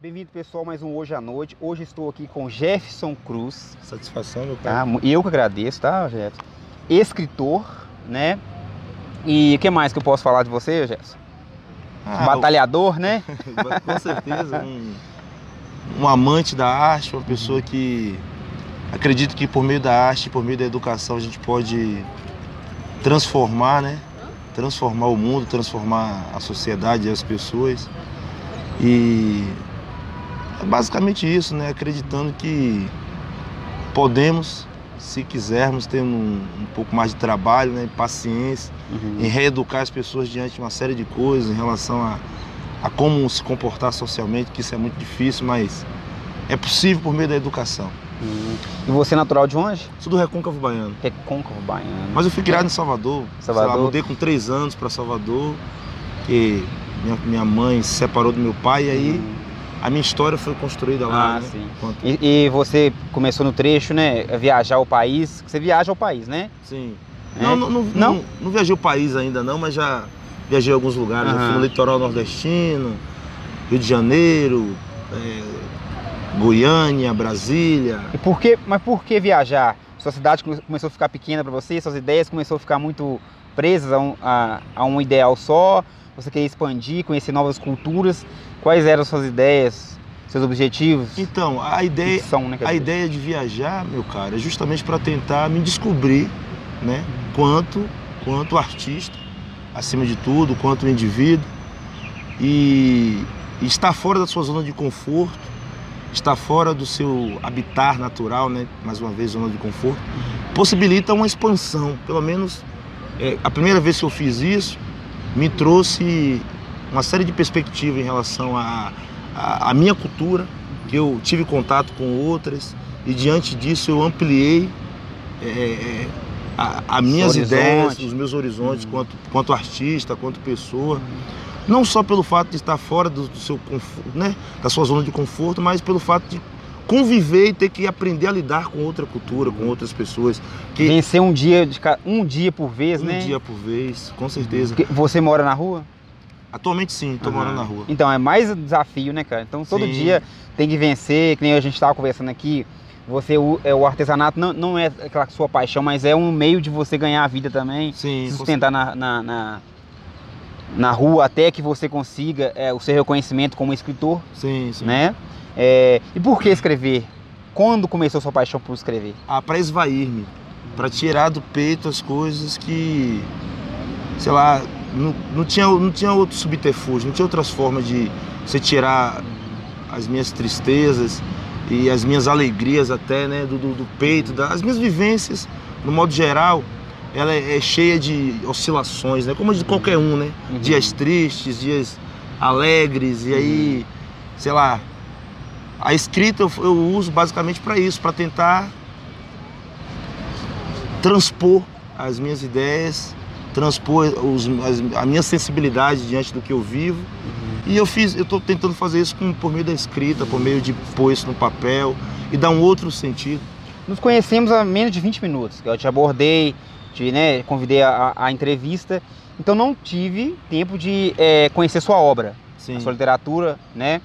Bem-vindo, pessoal, mais um Hoje à Noite. Hoje estou aqui com Jefferson Cruz. Satisfação, meu Tá? pai. Eu que agradeço, tá, Jefferson? Escritor, né? E o que mais que eu posso falar de você, Jefferson? Ah, Batalhador, né? com certeza. Um, um amante da arte, uma pessoa que acredita que por meio da arte, por meio da educação, a gente pode transformar, né? Transformar o mundo, transformar a sociedade e as pessoas. E é basicamente isso, né? Acreditando que podemos, se quisermos, ter um, um pouco mais de trabalho, né? paciência, Uhum. em reeducar as pessoas diante de uma série de coisas em relação a, a como se comportar socialmente, que isso é muito difícil, mas é possível por meio da educação. Uhum. E você é natural de onde? Sou do Recôncavo Baiano. Recôncavo Baiano. Mas eu fui criado em Salvador. Salvador. Lá, mudei com três anos para Salvador, que minha, minha mãe se separou do meu pai e aí Uhum. A minha história foi construída lá. Ah, né? sim. Enquanto- E, e você começou no trecho, né? Viajar o país. Você viaja ao país, né? Sim. É? Não, não, não, Não? não, não viajei o país ainda não, mas já viajei em alguns lugares. Aham. fui no litoral nordestino, Rio de Janeiro, é, Goiânia, Brasília. E por que, mas por que viajar? Sua cidade come- começou a ficar pequena para você, suas ideias começaram a ficar muito presas a um, a, a um ideal só, você queria expandir, conhecer novas culturas. Quais eram suas ideias, seus objetivos? Então, a ideia, Ficção, né, a ideia de viajar, meu cara, é justamente para tentar me descobrir, né? Quanto, quanto artista, acima de tudo, quanto indivíduo. E, e estar fora da sua zona de conforto, estar fora do seu habitat natural, né? Mais uma vez, zona de conforto, possibilita uma expansão. Pelo menos é, a primeira vez que eu fiz isso me trouxe uma série de perspectivas em relação à a, a minha cultura, que eu tive contato com outras e diante disso eu ampliei é, é, a, as minhas ideias, os meus horizontes Uhum. quanto, quanto artista, quanto pessoa. Não só pelo fato de estar fora do, do seu conforto, né, da sua zona de conforto, mas pelo fato de conviver e ter que aprender a lidar com outra cultura, com outras pessoas. Que Vencer um dia, de um dia por vez, um né? dia por vez, com certeza. Porque Você mora na rua? Atualmente sim, estou morando na rua. Então, é mais desafio, né, cara? Então, todo Sim. dia tem que vencer, que nem a gente estava conversando aqui. Você, o, é, o artesanato não, não é aquela sua paixão, mas é um meio de você ganhar a vida também, Sim, se sustentar na, na, na, na rua até que você consiga é, o seu reconhecimento como escritor, Sim, sim. né? É, e por que escrever? Quando começou sua paixão por escrever? Ah, para esvair-me, para tirar do peito as coisas que, sei lá, não, não, tinha, não tinha outro subterfúgio, não tinha outras formas de você tirar as minhas tristezas e as minhas alegrias até, né, do, do, do peito, das as minhas vivências, no modo geral, ela é, é cheia de oscilações, né, como a de qualquer um, né, Uhum. dias tristes, dias alegres, e aí, sei lá, a escrita eu, eu uso basicamente para isso, para tentar transpor as minhas ideias, transpor os, as- a minha sensibilidade diante do que eu vivo. E eu fiz, eu estou tentando fazer isso com, por meio da escrita, por meio de pôr isso no papel e dar um outro sentido. Nos conhecemos há menos de 20 minutos. Eu te abordei, te né, convidei a, a entrevista. Então não tive tempo de é, conhecer sua obra, sua literatura, né?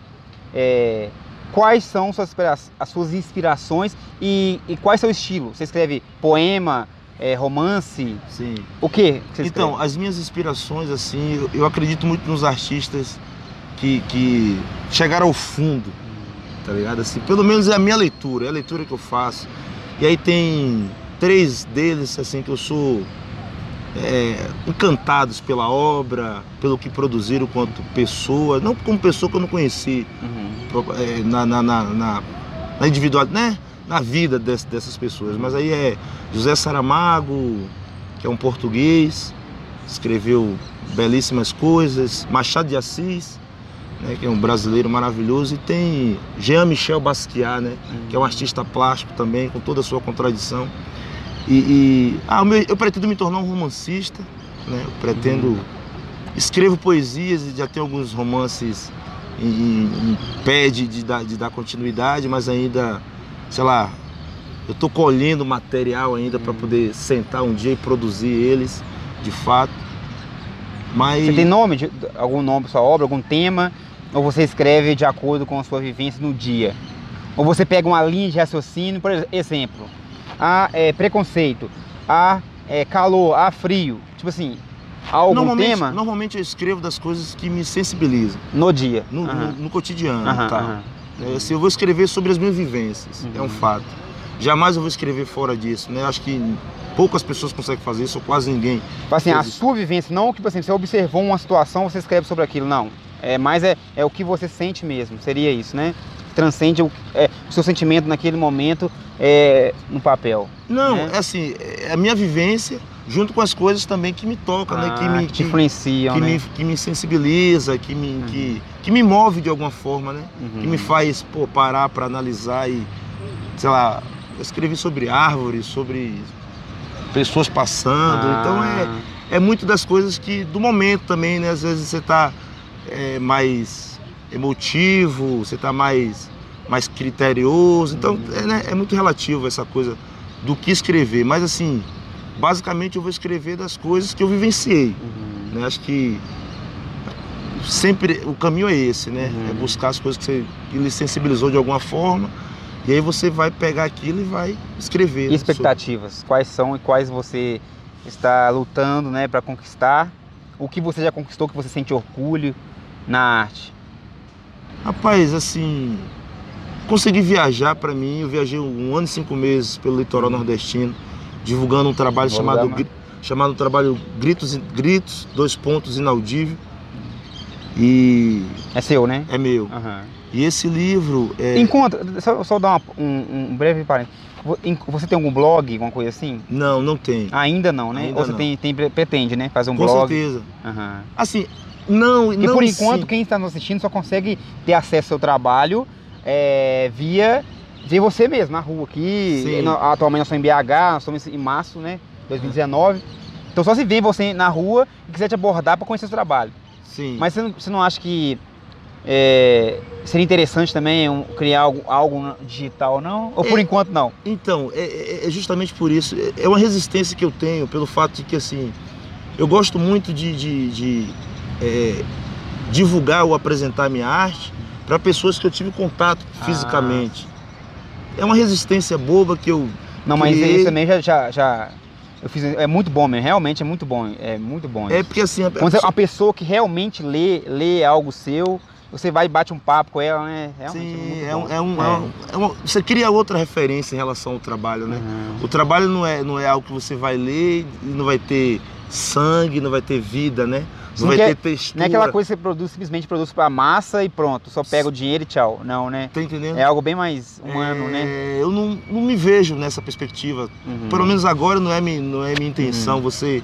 É, quais são suas, as suas inspirações e, e qual é seu estilo? Você escreve poema, é, romance? Sim. O que Então, escreve? as minhas inspirações, assim, eu, eu acredito muito nos artistas que, que chegaram ao fundo, tá ligado? Assim, pelo menos é a minha leitura, é a leitura que eu faço. E aí tem três deles, assim, que eu sou é, encantados pela obra, pelo que produziram quanto pessoa, não como pessoa que eu não conheci, Uhum. é, na, na, na, na, na individual, né? Na vida des- dessas pessoas. Mas aí é José Saramago, que é um português, escreveu belíssimas coisas, Machado de Assis, né, que é um brasileiro maravilhoso, e tem Jean-Michel Basquiat, né, que é um artista plástico também, com toda a sua contradição. E, e- ah, eu pretendo me tornar um romancista, né, pretendo escrevo poesias e já tenho alguns romances em, em- em pé de, de de dar continuidade, mas ainda, sei lá, eu estou colhendo material ainda para Hum. poder sentar um dia e produzir eles, de fato. Mas Você tem nome, de, algum nome para sua obra, algum tema Ou você escreve de acordo com a sua vivência no dia? Ou você pega uma linha de raciocínio, por exemplo, há é, preconceito, há é, calor, há frio. Tipo assim, há algum normalmente, tema Normalmente eu escrevo das coisas que me sensibilizam, no dia. no, no- no cotidiano. Tá? É, assim, eu vou escrever sobre as minhas vivências, é Uhum. um fato. Jamais eu vou escrever fora disso, né? Acho que poucas pessoas conseguem fazer isso, ou quase ninguém. Tipo assim, a Coisas. sua vivência, não tipo assim, você observou uma situação, você escreve sobre aquilo, não. É, mas é, é o que você sente mesmo, seria isso, né? Transcende o, é, o seu sentimento naquele momento é, no papel. Não, Né? é assim, é a minha vivência junto com as coisas também que me tocam, né? Que Ah, me, te que, influenciam, que né? me, que me sensibiliza, que me, que, que me move de alguma forma, né? Uhum. Que me faz pô, parar para analisar e, sei lá, eu escrevi sobre árvores, sobre pessoas passando, então é, Ah, é muito das coisas que do momento também, né? Às vezes você tá é, mais emotivo, você tá mais, mais criterioso. Então é, né, é muito relativo essa coisa do que escrever. Mas assim, basicamente eu vou escrever das coisas que eu vivenciei. uhum. Né? Acho que sempre o caminho é esse, né? Uhum. É buscar as coisas que, você, que lhe sensibilizou de alguma forma. E aí você vai pegar aquilo e vai escrever. E né, expectativas? Quais são e quais você está lutando né, para conquistar? O que você já conquistou que você sente orgulho na arte? Rapaz, assim, consegui viajar para mim. Eu viajei um ano e cinco meses pelo litoral nordestino, divulgando um trabalho Vou chamado, Gri- chamado trabalho Gritos, Gritos, dois pontos, inaudível. E É seu, né? é meu. Aham. E esse livro é. Encontra, só, só dar uma- um, um breve parênteses. Você tem algum blog, alguma coisa assim? Não, não tem. Ainda não, né? Ainda Ou você não. Tem, tem, pretende, né? Fazer um Com blog? certeza. Aham. Assim, não, E não por em enquanto, si. quem está nos assistindo só consegue ter acesso ao seu trabalho é, via ver você mesmo, na rua aqui. Sim. Atualmente nós estamos em BH, nós estamos em março, né? 2019. Então só se vê você na rua e quiser te abordar para conhecer o seu trabalho. Sim. Mas você não, você não acha que é, seria interessante também um- criar algo, algo digital, não? Ou por É. enquanto não? Então, é- é, é justamente por isso. É- É uma resistência que eu tenho pelo fato de que, assim, eu gosto muito de, de- de, é, divulgar ou apresentar minha arte para pessoas que eu tive contato Ah. É uma resistência boba que eu. Não, mas Criei. isso também já, já, já- eu fiz, é muito bom mesmo, realmente é muito bom, é muito bom. É porque assim. a Quando pessoa- uma pessoa que realmente lê, lê algo seu, você vai e bate um papo com ela, né? Realmente Sim, é, um, é, um, é um- é uma- você cria outra referência em relação ao trabalho, né? Uhum. O trabalho não é, não é algo que você vai ler e não vai ter sangue, não vai ter vida, né? Não Sim, vai é- ter textura. Não é aquela coisa que você produz, simplesmente produz pra massa e pronto, só pega o dinheiro e tchau. Não, né? Tá entendendo? É algo bem mais humano, É, né? Eu não, não me vejo nessa perspectiva. Uhum. Pelo menos agora não é, não é minha intenção você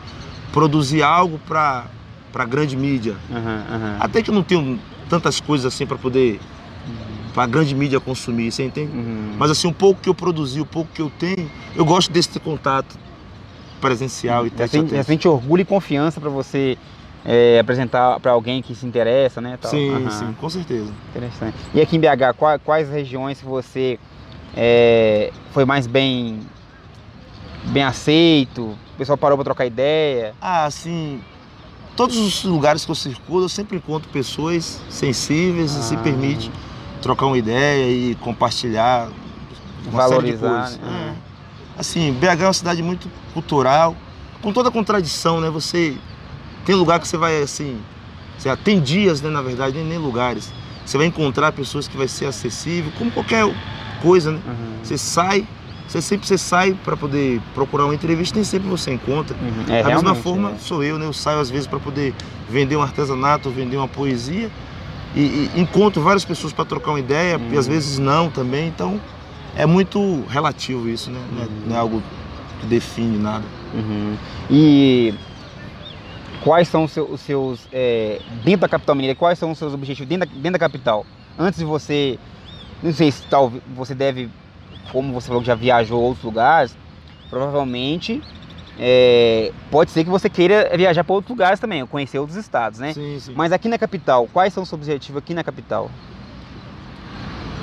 produzir algo para para grande mídia. Uhum, uhum. Até que eu não tenho tantas coisas assim para poder para grande mídia consumir, você entende? Uhum. Mas assim, o pouco que eu produzi, o pouco que eu tenho, eu gosto desse contato presencial e Você tete a sente, tete. sente orgulho e confiança pra você é, apresentar pra alguém que se interessa, né? tal. Sim, Aham. sim, com certeza. Interessante. E aqui em BH, qua- quais regiões você é, foi mais bem bem aceito? O pessoal parou para trocar ideia? Ah, assim, todos os lugares que eu circulo, eu sempre encontro pessoas sensíveis e se Ah. permite trocar uma ideia e compartilhar uma série de Valorizar, coisas. né? É. Assim, BH é uma cidade muito cultural, com toda a contradição, né? Você tem lugar que você vai assim, você tem dias, né, na verdade, nem, nem lugares. Você vai encontrar pessoas que vai ser acessível, como qualquer coisa, né? Uhum. Você sai, você sempre você sai para poder procurar uma entrevista, nem sempre você encontra. Uhum. É, da mesma forma é. sou eu, né? Eu saio às vezes para poder vender um artesanato, vender uma poesia e, e encontro várias pessoas para trocar uma ideia e às Uhum. vezes não também. Então é muito relativo isso, né? Não é, não é algo que define nada. Uhum. E quais são os seus, os seus, é, dentro da capital mineira, quais são os seus objetivos dentro da, dentro da capital? Antes de você, não sei se tal, você deve, como você falou que já viajou a outros lugares, provavelmente é, pode ser que você queira viajar para outros lugares também, conhecer outros estados, né? Sim, sim. Mas aqui na capital, quais são os seus objetivos aqui na capital?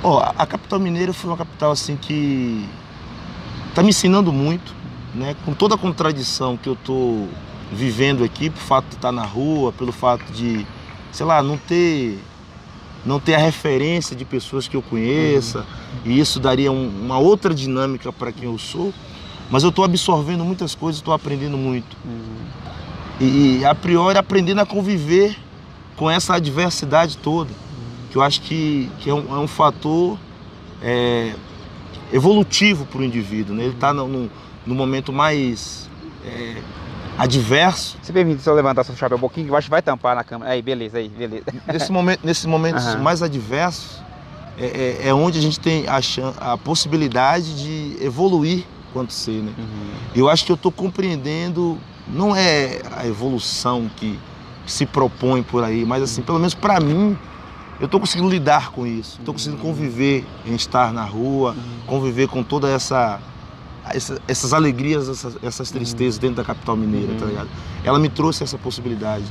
Ó, a- a capital mineira foi uma capital assim que tá me ensinando muito, né? Com toda a contradição que eu tô vivendo aqui, por fato de estar na rua, pelo fato de, sei lá, não ter não ter a referência de pessoas que eu conheça, e isso daria um- uma outra dinâmica para quem eu sou. Mas eu estou absorvendo muitas coisas, estou aprendendo muito. E, e, a priori aprendendo a conviver com essa adversidade toda, que eu acho que, que é, um, é um fator é, evolutivo para o indivíduo. Né? Ele está no, no- no momento mais é, adverso. Se permite só levantar seu chapéu um pouquinho, que eu acho que vai tampar na câmera. Aí, beleza, aí, beleza. Nesse momento, nesses momentos Aham. mais adversos, é, é- é onde a gente tem a, chan- a possibilidade de evoluir quanto ser. Né? Eu acho que eu estou compreendendo, não é a evolução que se propõe por aí, mas assim, pelo menos para mim, eu estou conseguindo lidar com isso. Estou conseguindo conviver em estar na rua, conviver com toda essa, essa- essas alegrias, essas, essas tristezas dentro da capital mineira, tá ligado? Ela me trouxe essa possibilidade.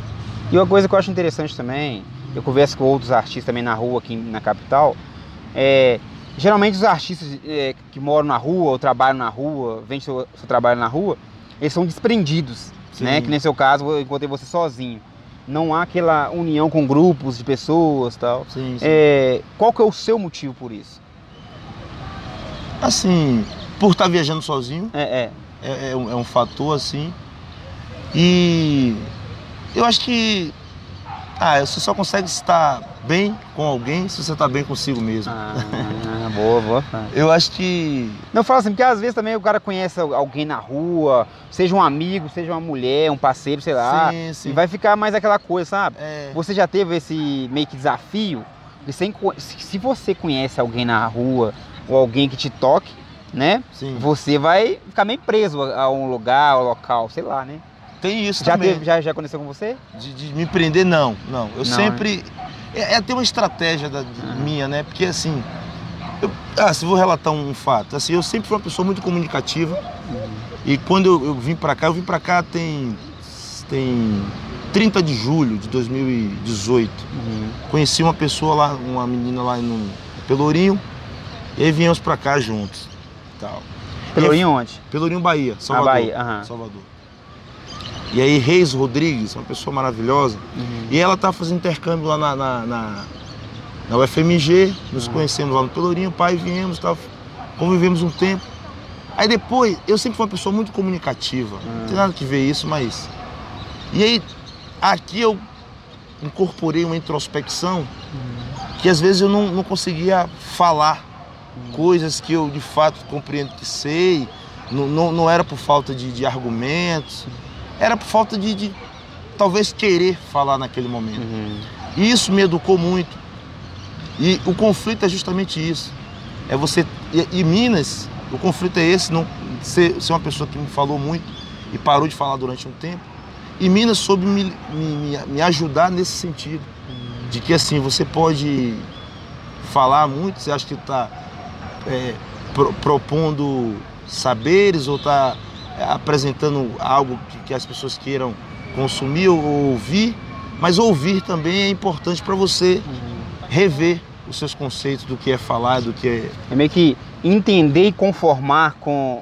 E uma coisa que eu acho interessante também, eu converso com outros artistas também na rua aqui na capital, é, geralmente os artistas é, que moram na rua ou trabalham na rua, vendem seu, seu trabalho na rua, eles são desprendidos, Sim. né? Que nem seu caso, eu encontrei você sozinho. Não há aquela união com grupos de pessoas tal. Sim, sim. É, qual que é o seu motivo por isso? Assim, por estar viajando sozinho, É, é. é, é um, é um fator assim. E eu acho que ah, você só consegue estar bem com alguém se você está bem consigo mesmo. Ah, boa, boa. Eu acho que Não, eu falo assim, porque às vezes também o cara conhece alguém na rua, seja um amigo, seja uma mulher, um parceiro, sei lá, sim, sim. e vai ficar mais aquela coisa, sabe? É, Você já teve esse meio que desafio de sem se você conhece alguém na rua ou alguém que te toque, né? sim. Você vai ficar meio preso a um lugar, ao local, sei lá, né? Tem isso Já, também. teve, já, já aconteceu com você? De, de me prender, não. Não. Eu Não, sempre. É, é até uma estratégia da, Aham. minha, né? Porque assim. eu- ah, se vou relatar um fato. Assim, eu sempre fui uma pessoa muito comunicativa. E quando eu, eu vim pra cá, eu vim pra cá tem. Tem 30 de julho de 2018. Conheci uma pessoa lá, uma menina lá no Pelourinho. E aí viemos pra cá juntos. Tal. Pelourinho onde? Pelourinho, Bahia, Salvador. Bahia, aham. Salvador. E aí, Reis Rodrigues, uma pessoa maravilhosa. Uhum. E ela tá fazendo intercâmbio lá na, na, na, na UFMG, nos Uhum. conhecemos lá no Pelourinho, pai, viemos, tal, convivemos um tempo. Aí depois, eu sempre fui uma pessoa muito comunicativa, Uhum. não tem nada que ver isso, mas. E aí, aqui eu incorporei uma introspecção que às vezes eu não, não conseguia falar coisas que eu de fato compreendo que sei, não, não, não era por falta de, de argumentos, era por falta de, de talvez querer falar naquele momento. Uhum. E isso me educou muito. E o conflito é justamente isso. É você. E, e Minas, o conflito é esse, não ser, ser uma pessoa que me falou muito e parou de falar durante um tempo. E Minas soube me, me, me- me ajudar nesse sentido. De que assim, você pode falar muito, você acha que está propondo saberes ou está apresentando algo que, que as pessoas queiram consumir ou ouvir, mas ouvir também é importante para você rever os seus conceitos do que é falar, do que é. É meio que entender e conformar com,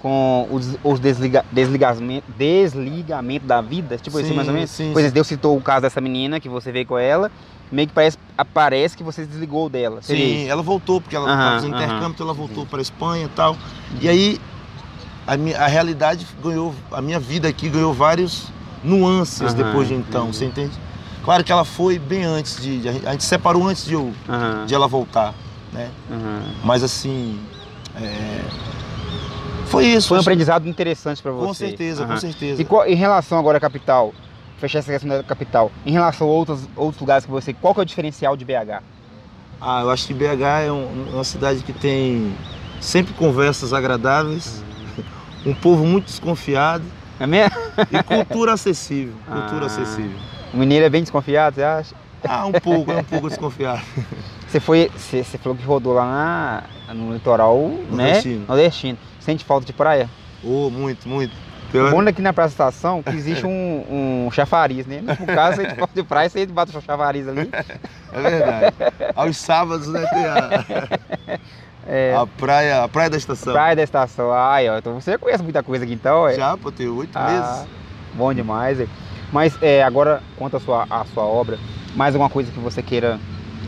com os, os desliga, desligamento, desligamento da vida, tipo Sim, mais ou menos. sim, Pois sim. Deus citou o caso dessa menina que você veio com ela, meio que parece, parece que você desligou dela. Sim, ela voltou, porque ela estava fazendo aham. intercâmbio, então ela voltou para a Espanha e tal. E aí a, minha, a realidade ganhou, a minha vida aqui ganhou vários nuances Aham, depois de então, entendi. você entende? Claro que ela foi bem antes de. de- a gente separou antes de, eu, Aham, de ela voltar, né? aham. Mas assim. é, Foi isso. Foi um acho- aprendizado interessante para você. Com certeza, com certeza. E qual- em relação agora à capital, fechar essa questão da capital, em relação a outros, outros lugares que você, qual que é o diferencial de BH? Ah, eu acho que BH é um- uma cidade que tem sempre conversas agradáveis, um povo muito desconfiado É mesmo? e cultura acessível. Cultura Ah. acessível. O mineiro é bem desconfiado, você acha? Ah, um pouco, é um pouco desconfiado. Você foi, você, você falou que rodou lá na- no litoral, Nordestino. né? Nordestino. Sente falta de praia? Oh, muito, muito. O Pior- bom daqui na Praça Estação que existe um, um chafariz, né? No caso, você falta de praia, você bate o chafariz ali. É verdade. Aos sábados, né, tem a, É, a praia, a praia da estação. praia da estação. Ai, ó, então você conhece muita coisa aqui então, é? Já, pô, tem oito Ah, meses. bom demais. é. Mas é, agora, quanto à sua, à sua obra, mais alguma coisa que você queira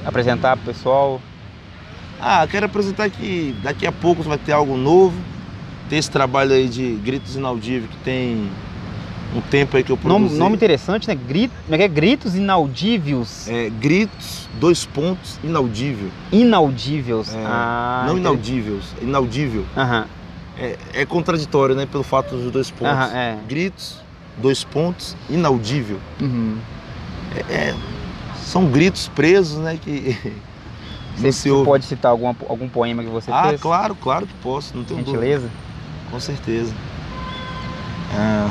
apresentar pro pessoal? Ah, quero apresentar que daqui a pouco vai ter algo novo. Tem esse trabalho aí de Gritos Inaudíveis que tem um tempo aí que eu Nome, produzi. nome interessante, né? Grito, é é? Gritos inaudíveis. É, gritos, dois pontos, inaudível. Inaudíveis. É, ah, não inaudíveis, inaudível. Aham, É, é contraditório, né? Pelo fato dos dois pontos. aham, é. Gritos, dois pontos, inaudível. Uhum. É, são gritos presos, né? Que Você, você ouve. pode citar alguma, algum poema que você Ah, fez? claro, claro que posso, não tenho dúvida. Gentileza? Com certeza. Ah,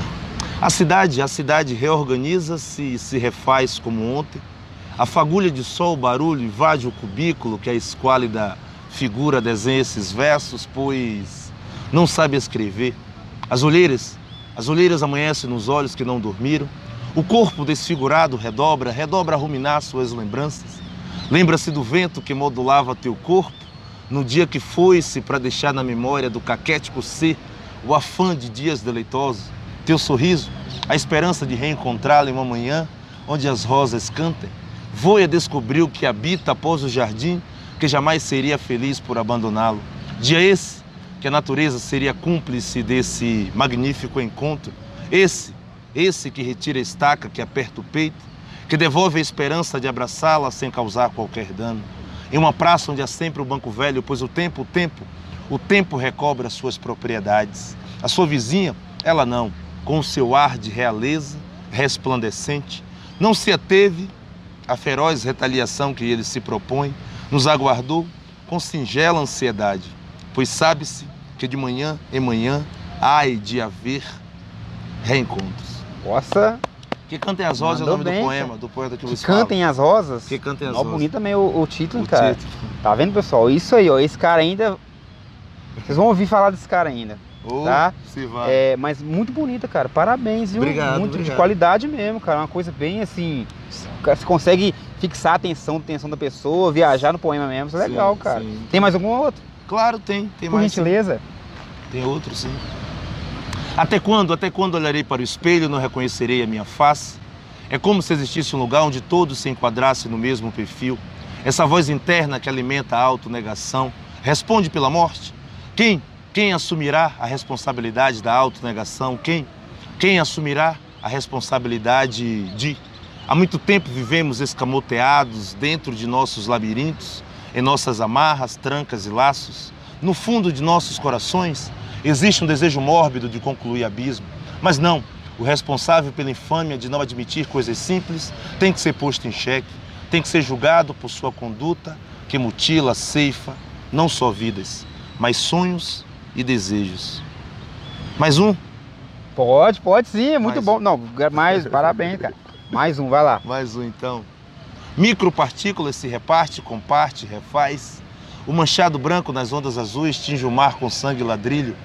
a cidade, a cidade reorganiza-se e se refaz como ontem. A fagulha de sol, barulho, invade o cubículo que a esquálida figura desenha esses versos, pois não sabe escrever. As olheiras, as olheiras amanhecem nos olhos que não dormiram. O corpo desfigurado redobra, redobra a ruminar suas lembranças. Lembra-se do vento que modulava teu corpo no dia que foi-se para deixar na memória do caquético ser o afã de dias deleitosos, teu sorriso, a esperança de reencontrá-lo em uma manhã onde as rosas cantem. Voia descobriu que habita após o jardim, que jamais seria feliz por abandoná-lo. Dia esse que a natureza seria cúmplice desse magnífico encontro. Esse, esse que retira a estaca que aperta o peito, que devolve a esperança de abraçá-la sem causar qualquer dano. Em uma praça onde há sempre o banco velho, pois o tempo, o tempo, o tempo recobra suas propriedades. A sua vizinha, ela não, com seu ar de realeza resplandecente, não se ateve à feroz retaliação que ele se propõe, nos aguardou com singela ansiedade, pois sabe-se que de manhã em manhã há de haver reencontros. Nossa, Que Cantem as Rosas é o Mandou nome bem, do poema, cara. do poeta que que fala. cantem as rosas. Que Cantem as Ó, Rosas. bonito também o, o título, O cara. título. Tá vendo, pessoal? Isso aí, ó. Esse cara ainda. Vocês vão ouvir falar desse cara ainda. Oh, Tá? Se vai. É, mas muito bonita, cara. Parabéns, viu? Obrigado, muito de obrigado. qualidade mesmo, cara. Uma coisa bem assim. Você consegue fixar a atenção, a atenção da pessoa, viajar no poema mesmo. Isso é legal, Sim, cara. sim. Tem mais algum outro? Claro, tem. Tem Por mais. sim. gentileza. Tem outro, sim. Até quando, até quando olharei para o espelho e não reconhecerei a minha face? É como se existisse um lugar onde todos se enquadrassem no mesmo perfil. Essa voz interna que alimenta a autonegação responde pela morte? Quem? Quem assumirá a responsabilidade da autonegação? Quem? Quem assumirá a responsabilidade de? Há muito tempo vivemos escamoteados dentro de nossos labirintos, em nossas amarras, trancas e laços. No fundo de nossos corações existe um desejo mórbido de concluir abismo. Mas não, o responsável pela infâmia de não admitir coisas simples tem que ser posto em xeque, tem que ser julgado por sua conduta que mutila, ceifa, não só vidas, mas sonhos e desejos. Mais um? Pode, pode sim, é muito Mais bom. um. Não, mais, parabéns, cara. Mais um, vai lá. Mais um então. Micropartículas se reparte, comparte, refaz. O manchado branco nas ondas azuis tinge o mar com sangue e ladrilho.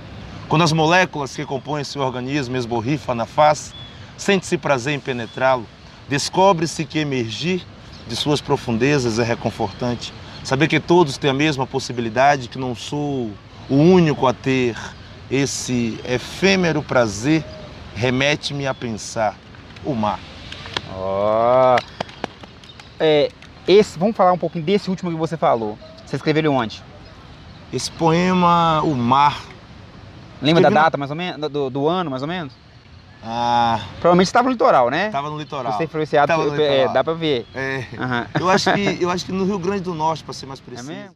Quando as moléculas que compõem seu organismo esborrifam na face, sente-se prazer em penetrá-lo. Descobre-se que emergir de suas profundezas é reconfortante. Saber que todos têm a mesma possibilidade, que não sou o único a ter esse efêmero prazer, remete-me a pensar o mar. Ó. É, esse, vamos falar um pouquinho desse último que você falou. Você escreveu ele onde? Esse poema, O Mar. Lembra da Escrevi no- data, mais ou menos? Do, do ano, mais ou menos? Ah, Provavelmente estava no litoral, né? tava no litoral. Você influenciado, Tava no é, litoral. dá pra ver. É, Aham. eu, acho que, eu acho que no Rio Grande do Norte, para ser mais É preciso. mesmo?